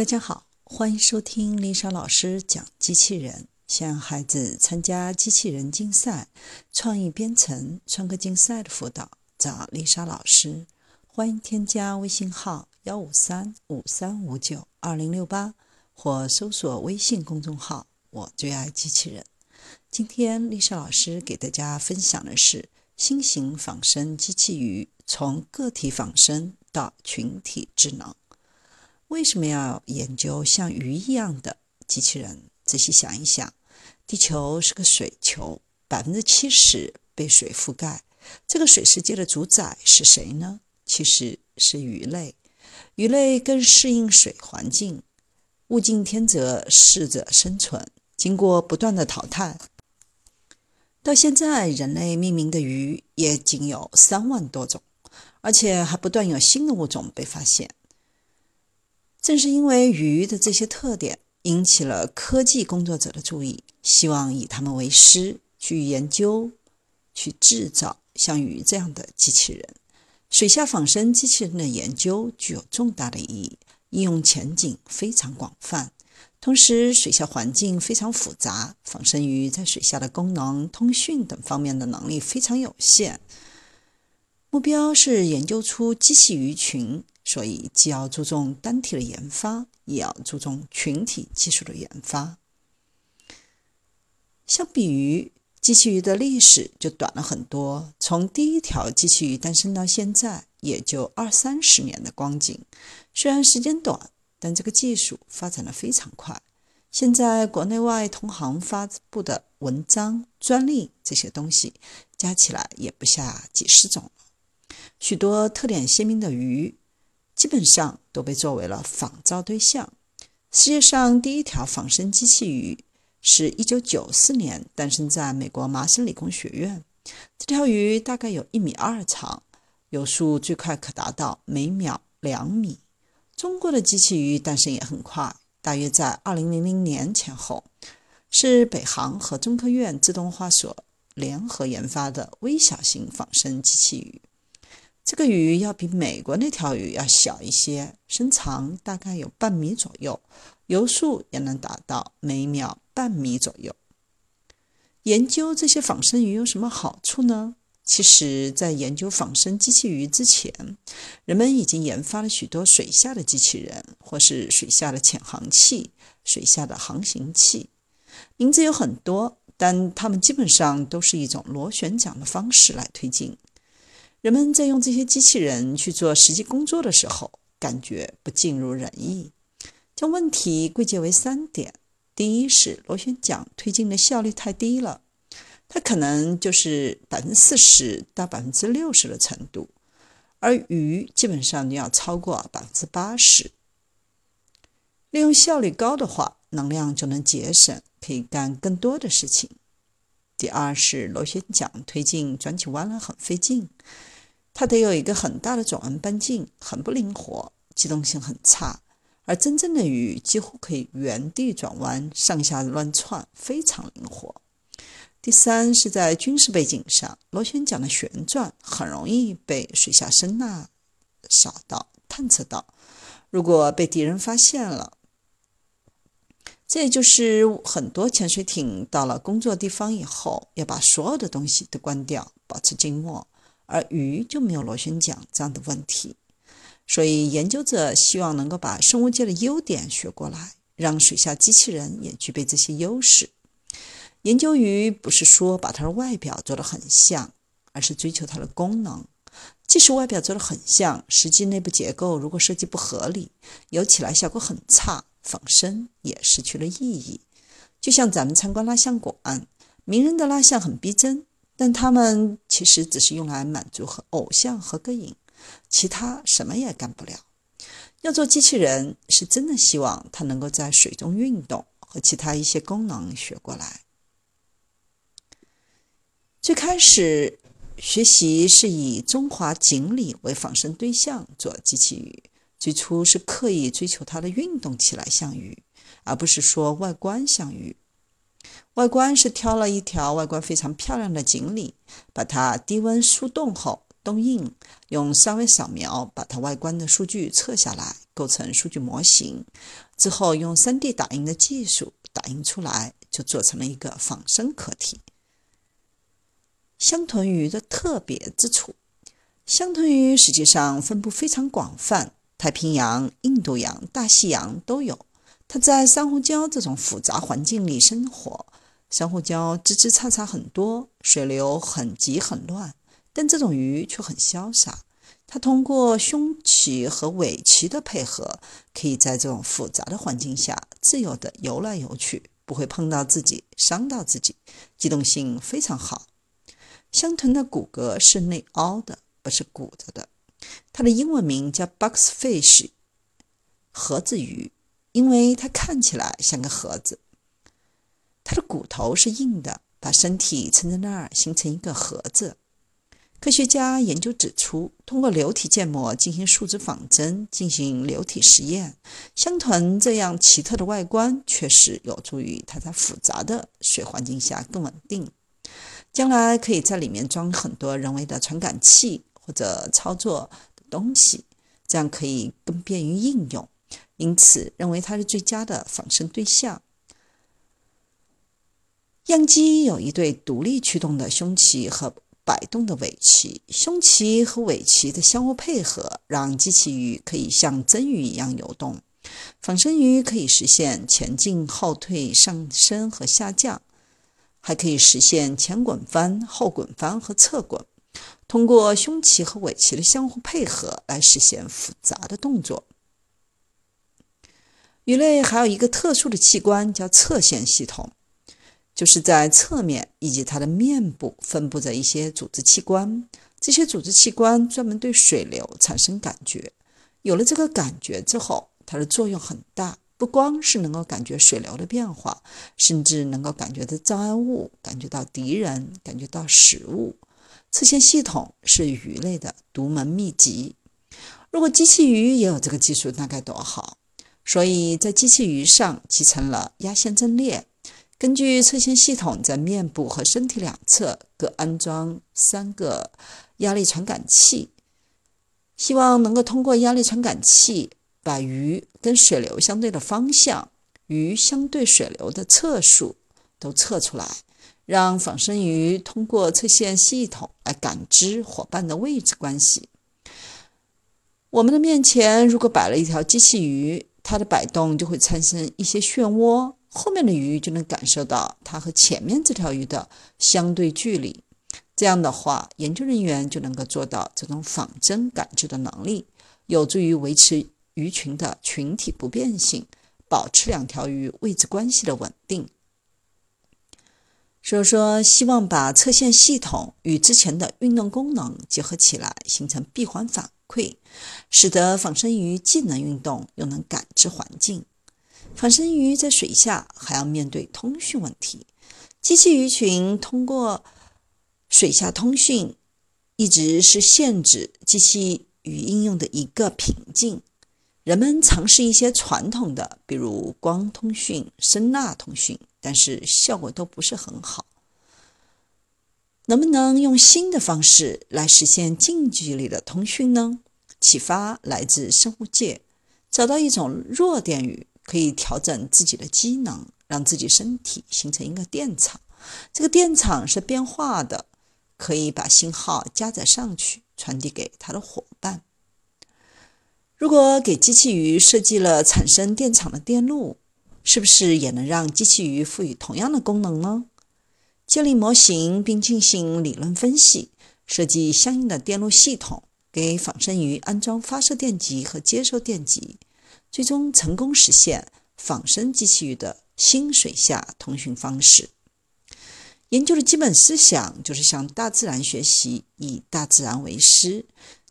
大家好，欢迎收听丽莎老师讲机器人。想孩子参加机器人竞赛、创意编程、创客竞赛的辅导，找丽莎老师。欢迎添加微信号幺五三五三五九二零六八，或搜索微信公众号“我最爱机器人”。今天丽莎老师给大家分享的是新型仿生机器鱼，从个体仿生到群体智能。为什么要研究像鱼一样的机器人？仔细想一想，地球是个水球，百分之七十被水覆盖。这个水世界的主宰是谁呢？其实是鱼类。鱼类更适应水环境，物竞天择，适者生存。经过不断的淘汰，到现在人类命名的鱼也仅有三万多种，而且还不断有新的物种被发现。正是因为鱼的这些特点，引起了科技工作者的注意，希望以它们为师，去研究、去制造像鱼这样的机器人。水下仿生机器人的研究具有重大的意义，应用前景非常广泛。同时，水下环境非常复杂，仿生鱼在水下的功能、通讯等方面的能力非常有限。目标是研究出机器鱼群。所以，既要注重单体的研发，也要注重群体技术的研发。相比于机器鱼的历史就短了很多，从第一条机器鱼诞生到现在，也就二三十年的光景。虽然时间短，但这个技术发展的非常快。现在国内外同行发布的文章、专利这些东西，加起来也不下几十种许多特点鲜明的鱼。基本上都被作为了仿造对象。世界上第一条仿生机器鱼是一九九四年诞生在美国麻省理工学院。这条鱼大概有一米二长，游速最快可达到每秒两米。中国的机器鱼诞生也很快，大约在二零零零年前后，是北航和中科院自动化所联合研发的微小型仿生机器鱼。这个鱼要比美国那条鱼要小一些，身长大概有半米左右，游速也能达到每秒半米左右。研究这些仿生鱼有什么好处呢？其实，在研究仿生机器鱼之前，人们已经研发了许多水下的机器人，或是水下的潜航器、水下的航行器，名字有很多，但它们基本上都是一种螺旋桨的方式来推进。人们在用这些机器人去做实际工作的时候，感觉不尽如人意。将问题归结为三点：第一是螺旋桨推进的效率太低了，它可能就是百分之四十到百分之六十的程度，而鱼基本上要超过百分之八十。利用效率高的话，能量就能节省，可以干更多的事情。第二是螺旋桨推进转起弯来很费劲。它得有一个很大的转弯半径，很不灵活，机动性很差。而真正的鱼几乎可以原地转弯，上下乱窜，非常灵活。第三是在军事背景上，螺旋桨的旋转很容易被水下声呐扫到、探测到。如果被敌人发现了，这也就是很多潜水艇到了工作地方以后，要把所有的东西都关掉，保持静默。而鱼就没有螺旋桨这样的问题，所以研究者希望能够把生物界的优点学过来，让水下机器人也具备这些优势。研究鱼不是说把它的外表做得很像，而是追求它的功能。即使外表做得很像，实际内部结构如果设计不合理，游起来效果很差，仿生也失去了意义。就像咱们参观蜡像馆，名人的蜡像很逼真。但他们其实只是用来满足和偶像合个影，其他什么也干不了。要做机器人，是真的希望它能够在水中运动和其他一些功能学过来。最开始学习是以中华锦鲤为仿生对象做机器鱼，最初是刻意追求它的运动起来像鱼，而不是说外观像鱼。外观是挑了一条外观非常漂亮的锦鲤，把它低温速冻后冻硬，用三维扫描把它外观的数据测下来，构成数据模型，之后用 3D 打印的技术打印出来，就做成了一个仿生壳体。香豚鱼的特别之处，香豚鱼实际上分布非常广泛，太平洋、印度洋、大西洋都有。它在珊瑚礁这种复杂环境里生活，珊瑚礁枝枝杈杈很多，水流很急很乱，但这种鱼却很潇洒。它通过胸鳍和尾鳍的配合，可以在这种复杂的环境下自由地游来游去，不会碰到自己、伤到自己，机动性非常好。香豚的骨骼是内凹的，不是鼓着的。它的英文名叫 box fish，盒子鱼。因为它看起来像个盒子，它的骨头是硬的，把身体撑在那儿，形成一个盒子。科学家研究指出，通过流体建模进行树脂仿真，进行流体实验，香豚这样奇特的外观确实有助于它在复杂的水环境下更稳定。将来可以在里面装很多人为的传感器或者操作的东西，这样可以更便于应用。因此，认为它是最佳的仿生对象。样机有一对独立驱动的胸鳍和摆动的尾鳍，胸鳍和尾鳍的相互配合，让机器鱼可以像真鱼一样游动。仿生鱼可以实现前进、后退、上升和下降，还可以实现前滚翻、后滚翻和侧滚，通过胸鳍和尾鳍的相互配合来实现复杂的动作。鱼类还有一个特殊的器官，叫侧线系统，就是在侧面以及它的面部分布着一些组织器官。这些组织器官专门对水流产生感觉。有了这个感觉之后，它的作用很大，不光是能够感觉水流的变化，甚至能够感觉到障碍物、感觉到敌人、感觉到食物。侧线系统是鱼类的独门秘籍。如果机器鱼也有这个技术，那该多好！所以在机器鱼上集成了压线阵列，根据侧线系统在面部和身体两侧各安装三个压力传感器，希望能够通过压力传感器把鱼跟水流相对的方向、鱼相对水流的测数都测出来，让仿生鱼通过侧线系统来感知伙伴的位置关系。我们的面前如果摆了一条机器鱼。它的摆动就会产生一些漩涡，后面的鱼就能感受到它和前面这条鱼的相对距离。这样的话，研究人员就能够做到这种仿真感知的能力，有助于维持鱼群的群体不变性，保持两条鱼位置关系的稳定。所以说，希望把侧线系统与之前的运动功能结合起来，形成闭环反。馈，使得仿生鱼既能运动又能感知环境。仿生鱼在水下还要面对通讯问题，机器鱼群通过水下通讯一直是限制机器鱼应用的一个瓶颈。人们尝试一些传统的，比如光通讯、声呐通讯，但是效果都不是很好。能不能用新的方式来实现近距离的通讯呢？启发来自生物界，找到一种弱电鱼，可以调整自己的机能，让自己身体形成一个电场。这个电场是变化的，可以把信号加载上去，传递给它的伙伴。如果给机器鱼设计了产生电场的电路，是不是也能让机器鱼赋予同样的功能呢？建立模型并进行理论分析，设计相应的电路系统，给仿生鱼安装发射电极和接收电极，最终成功实现仿生机器鱼的新水下通讯方式。研究的基本思想就是向大自然学习，以大自然为师。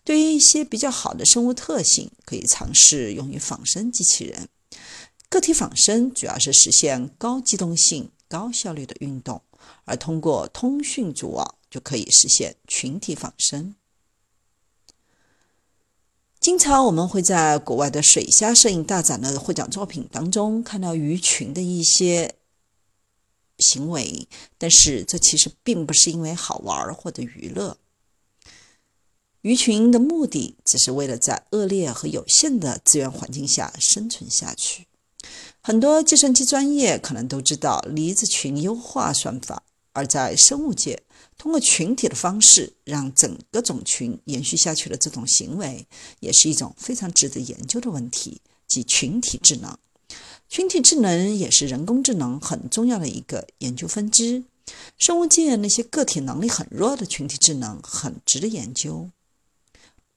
对于一些比较好的生物特性，可以尝试用于仿生机器人。个体仿生主要是实现高机动性、高效率的运动。而通过通讯组网就可以实现群体仿生。经常我们会在国外的水下摄影大展的获奖作品当中看到鱼群的一些行为，但是这其实并不是因为好玩或者娱乐。鱼群的目的只是为了在恶劣和有限的资源环境下生存下去。很多计算机专业可能都知道离子群优化算法，而在生物界，通过群体的方式让整个种群延续下去的这种行为，也是一种非常值得研究的问题，即群体智能。群体智能也是人工智能很重要的一个研究分支。生物界那些个体能力很弱的群体智能很值得研究。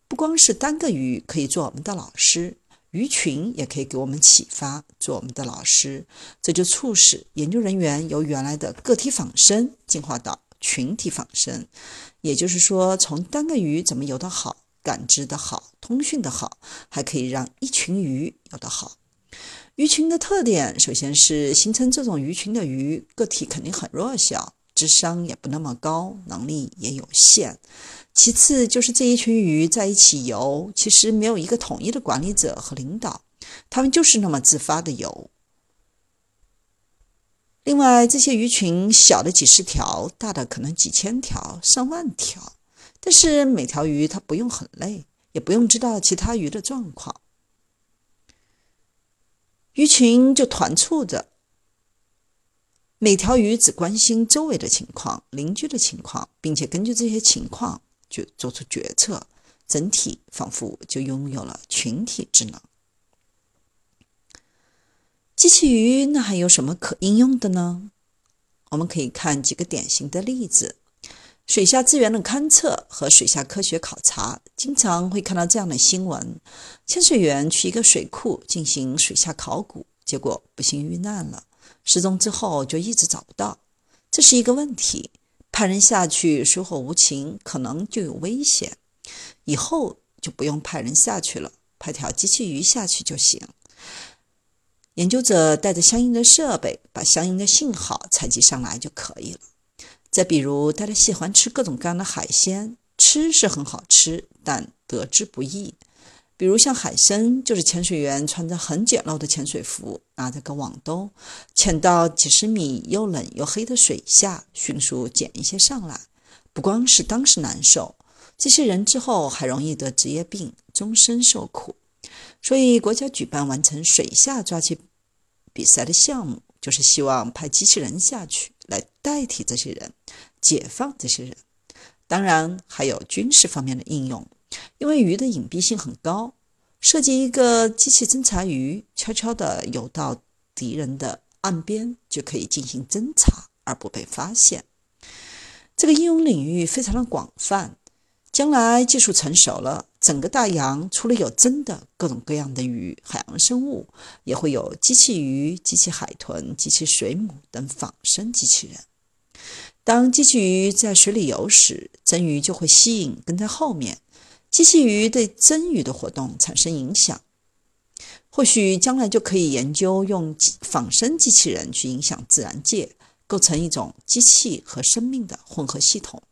不光是单个鱼可以做我们的老师，鱼群也可以给我们启发，做我们的老师。这就促使研究人员由原来的个体仿生进化到群体仿生。也就是说，从单个鱼怎么游得好、感知的好、通讯的好，还可以让一群鱼游得好。鱼群的特点，首先是形成这种鱼群的鱼个体肯定很弱小，智商也不那么高，能力也有限。其次就是这一群鱼在一起游，其实没有一个统一的管理者和领导，它们就是那么自发的游。另外，这些鱼群小的几十条，大的可能几千条、上万条，但是每条鱼它不用很累，也不用知道其他鱼的状况，鱼群就团簇着。每条鱼只关心周围的情况、邻居的情况，并且根据这些情况。就做出决策，整体仿佛就拥有了群体智能。机器鱼那还有什么可应用的呢？我们可以看几个典型的例子：水下资源的勘测和水下科学考察，经常会看到这样的新闻：潜水员去一个水库进行水下考古，结果不幸遇难了，失踪之后就一直找不到，这是一个问题。派人下去水火无情，可能就有危险。以后就不用派人下去了，派条机器鱼下去就行。研究者带着相应的设备，把相应的信号采集上来就可以了。再比如，大家喜欢吃各种各样的海鲜，吃是很好吃，但得之不易。比如像海参，就是潜水员穿着很简陋的潜水服，拿着个网兜，潜到几十米又冷又黑的水下，迅速捡一些上来。不光是当时难受，这些人之后还容易得职业病，终身受苦。所以国家举办完成水下抓取比赛的项目，就是希望派机器人下去来代替这些人，解放这些人。当然还有军事方面的应用。因为鱼的隐蔽性很高，设计一个机器侦察鱼，悄悄地游到敌人的岸边，就可以进行侦察而不被发现。这个应用领域非常的广泛，将来技术成熟了，整个大洋除了有真的各种各样的鱼、海洋生物，也会有机器鱼、机器海豚、机器水母等仿生机器人。当机器鱼在水里游时，真鱼就会吸引跟在后面。机器鱼对真鱼的活动产生影响，或许将来就可以研究用仿生机器人去影响自然界，构成一种机器和生命的混合系统。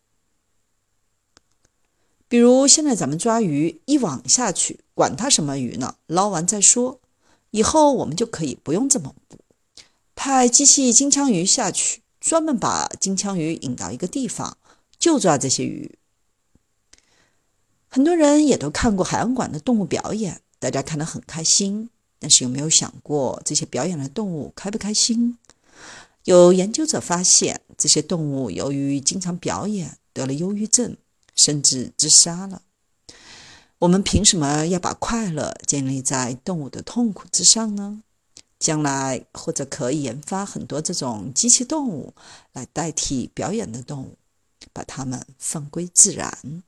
比如现在咱们抓鱼，一网下去，管它什么鱼呢？捞完再说。以后我们就可以不用这么捕，派机器金枪鱼下去，专门把金枪鱼引到一个地方，就抓这些鱼。很多人也都看过海洋馆的动物表演，大家看得很开心。但是有没有想过，这些表演的动物开不开心？有研究者发现，这些动物由于经常表演，得了忧郁症，甚至自杀了。我们凭什么要把快乐建立在动物的痛苦之上呢？将来或者可以研发很多这种机器动物来代替表演的动物，把它们放归自然。